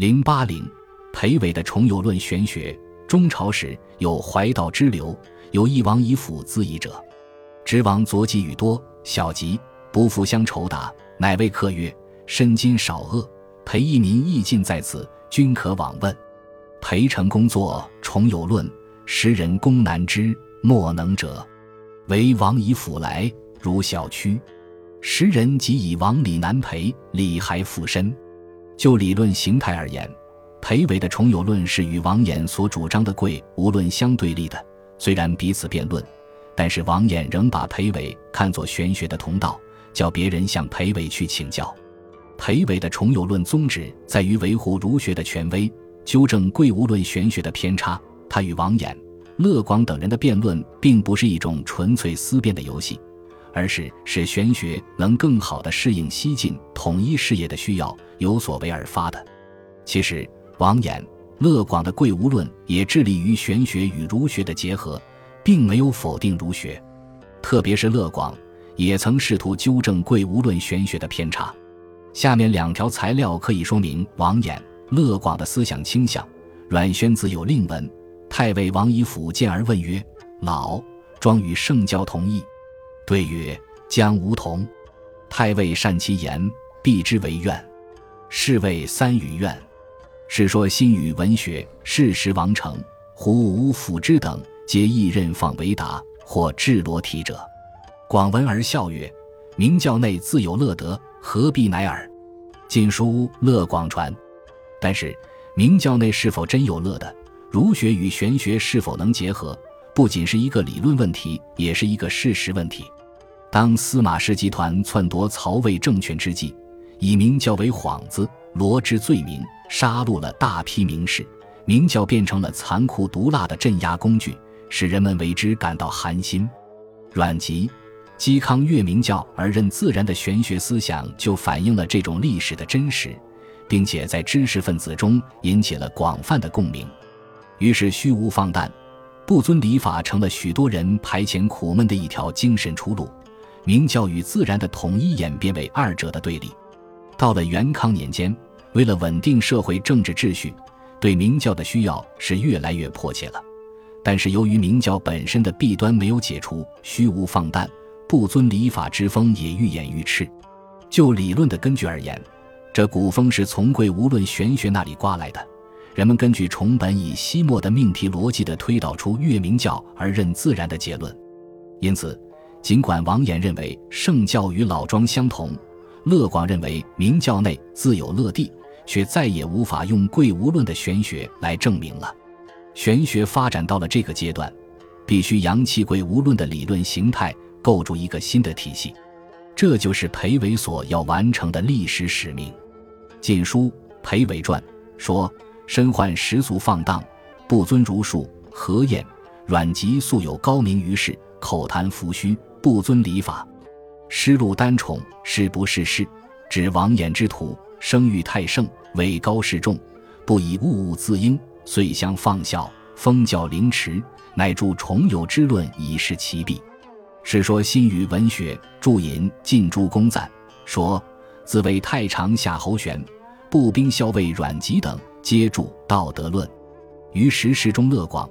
零八零，裴伟的重有论玄学。中朝时有怀道之流，有一王以辅资矣者。直王左己语多，小吉，不复相酬答，乃谓客曰：“身今少恶，裴义民亦尽在此，均可往问。”裴成工作重有论，时人公难知，莫能者。唯王以辅来，如小屈。时人即以王李难裴，李还附身。就理论形态而言，裴伟的重有论是与王衍所主张的贵无论相对立的。虽然彼此辩论，但是王衍仍把裴伟看作玄学的同道，叫别人向裴伟去请教。裴伟的重有论宗旨在于维护儒学的权威，纠正贵无论玄学的偏差。他与王衍、乐广等人的辩论，并不是一种纯粹思辨的游戏。而是使玄学能更好地适应西晋统一事业的需要，有所为而发的。其实，王衍、乐广的贵无论也致力于玄学与儒学的结合，并没有否定儒学。特别是乐广，也曾试图纠正贵无论玄学的偏差。下面两条材料可以说明王衍、乐广的思想倾向。阮宣子有令文：太尉王以甫见而问曰：“老庄与圣教同意？”对曰：“将无同。”太尉善其言，必之为怨。是谓三语怨。是说新语文学，事实王成、胡无辅之等，皆一任访为答，或智罗体者。广闻而笑曰：“明教内自有乐德，何必乃尔？”晋书乐广传。但是明教内是否真有乐的？儒学与玄学是否能结合？不仅是一个理论问题，也是一个事实问题。当司马氏集团篡夺曹魏政权之际，以明教为幌子，罗织罪名，杀戮了大批名士，明教变成了残酷毒辣的镇压工具，使人们为之感到寒心。阮籍、嵇康越明教而任自然的玄学思想，就反映了这种历史的真实，并且在知识分子中引起了广泛的共鸣。于是虚无放诞、不遵礼法，成了许多人排遣苦闷的一条精神出路。明教与自然的统一演变为二者的对立。到了元康年间，为了稳定社会政治秩序，对明教的需要是越来越迫切了。但是由于明教本身的弊端没有解除，虚无放诞、不遵礼法之风也愈演愈炽。就理论的根据而言，这古风是从贵无论玄学那里刮来的。人们根据重本以西末的命题逻辑的推导出越明教而认自然的结论，因此。尽管王衍认为圣教与老庄相同，乐广认为明教内自有乐地，却再也无法用贵无论的玄学来证明了。玄学发展到了这个阶段，必须扬弃贵无论的理论形态，构筑一个新的体系。这就是裴伟所要完成的历史使命。《晋书·裴伟传》说：“身患十俗放荡，不遵儒术，何晏、阮籍素有高明于世，口谈浮虚。”不遵礼法，失禄单宠，是不是事？指王衍之徒，声誉太盛，位高势重，不以物物自应，遂相放笑，封教凌迟，乃著重有之论以示其弊。是说新语文学注引晋诸公赞说，自为太常夏侯玄、步兵校尉阮籍等，皆著道德论。于时事中乐广、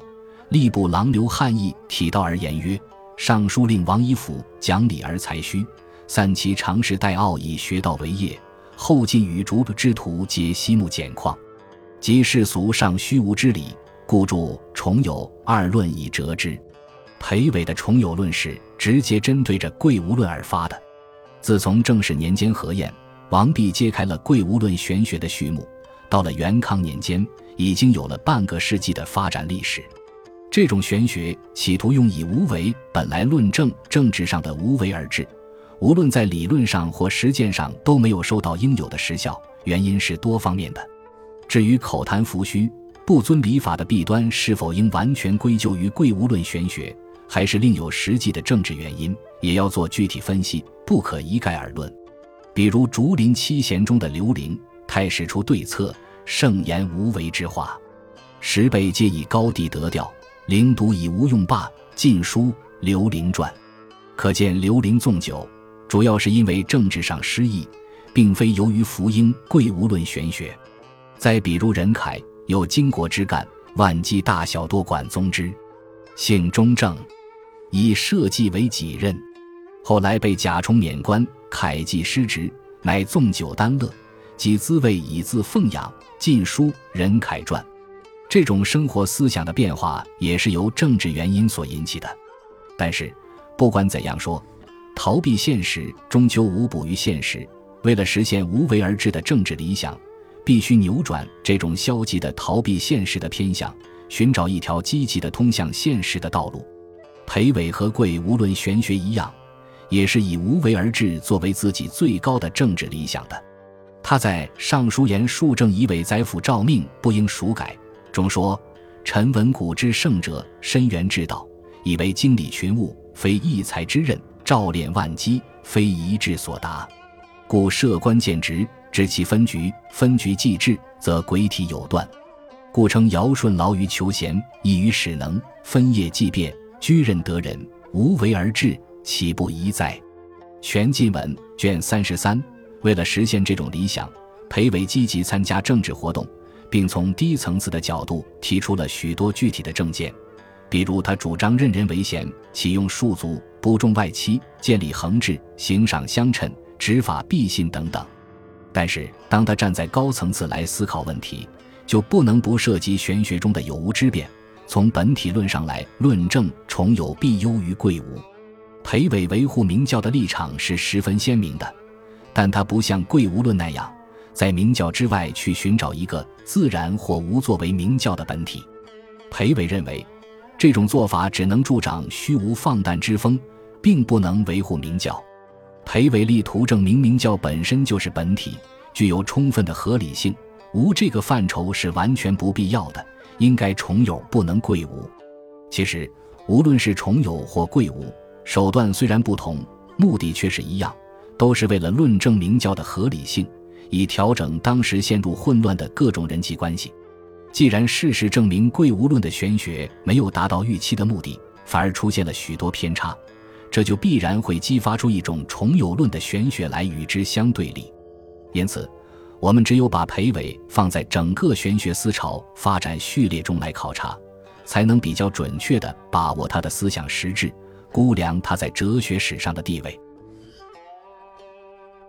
吏部郎刘汉义体道而言曰。尚书令王以甫讲理而才虚，散其常识待傲以学道为业。后晋与逐之徒皆西目简况，及世俗尚虚无之理，故著重有二论以折之。裴伟的重有论是直接针对着贵无论而发的。自从正始年间何晏、王弼揭开了贵无论玄学的序幕，到了元康年间，已经有了半个世纪的发展历史。这种玄学企图用以无为本来论证政治上的无为而治，无论在理论上或实践上都没有收到应有的实效。原因是多方面的。至于口谈浮虚、不遵礼法的弊端是否应完全归咎于贵无论玄学，还是另有实际的政治原因，也要做具体分析，不可一概而论。比如竹林七贤中的刘伶，太史出对策，盛言无为之话，十辈皆以高地得调。灵读以无用罢，《晋书·刘伶传》，可见刘伶纵酒，主要是因为政治上失意，并非由于福音贵无论玄学。再比如任恺有经国之干，万机大小多管宗之，姓中正，以社稷为己任。后来被贾充免官，恺既失职，乃纵酒耽乐，即滋味以自奉养。《晋书·任恺传》，这种生活思想的变化也是由政治原因所引起的。但是，不管怎样说，逃避现实终究无补于现实。为了实现无为而治的政治理想，必须扭转这种消极的逃避现实的偏向，寻找一条积极的通向现实的道路。裴伟和贵无论玄学一样，也是以无为而治作为自己最高的政治理想的。他在《尚书言述政以为宰辅诏命不应署改》中说：“臣闻古之圣者，深远之道，以为经理群物，非一才之任；照练万机，非一智所达。故设官见职，知其分局，分局既治，则轨体有断。故称尧舜劳于求贤，易于使能，分业既变，居任得人，无为而治，岂不宜哉？”全晋文卷三十三。为了实现这种理想，裴伟积极参加政治活动，并从低层次的角度提出了许多具体的政见，比如他主张任人唯贤，启用庶族，不重外戚，建立衡制，行赏相称，执法必信等等。但是，当他站在高层次来思考问题，就不能不涉及玄学中的有无之辩。从本体论上来论证，崇有必优于贵无。裴伟维护明教的立场是十分鲜明的。但他不像贵无论那样，在明教之外去寻找一个自然或无作为明教的本体。裴伟认为，这种做法只能助长虚无放诞之风，并不能维护明教。裴伟力图证明明教本身就是本体，具有充分的合理性，无这个范畴是完全不必要的，应该重有不能贵无。其实，无论是重有或贵无，手段虽然不同，目的却是一样。都是为了论证明教的合理性，以调整当时陷入混乱的各种人际关系。既然事实证明贵无论的玄学没有达到预期的目的，反而出现了许多偏差，这就必然会激发出一种重有论的玄学来与之相对立。因此，我们只有把裴伟放在整个玄学思潮发展序列中来考察，才能比较准确地把握他的思想实质，估量他在哲学史上的地位。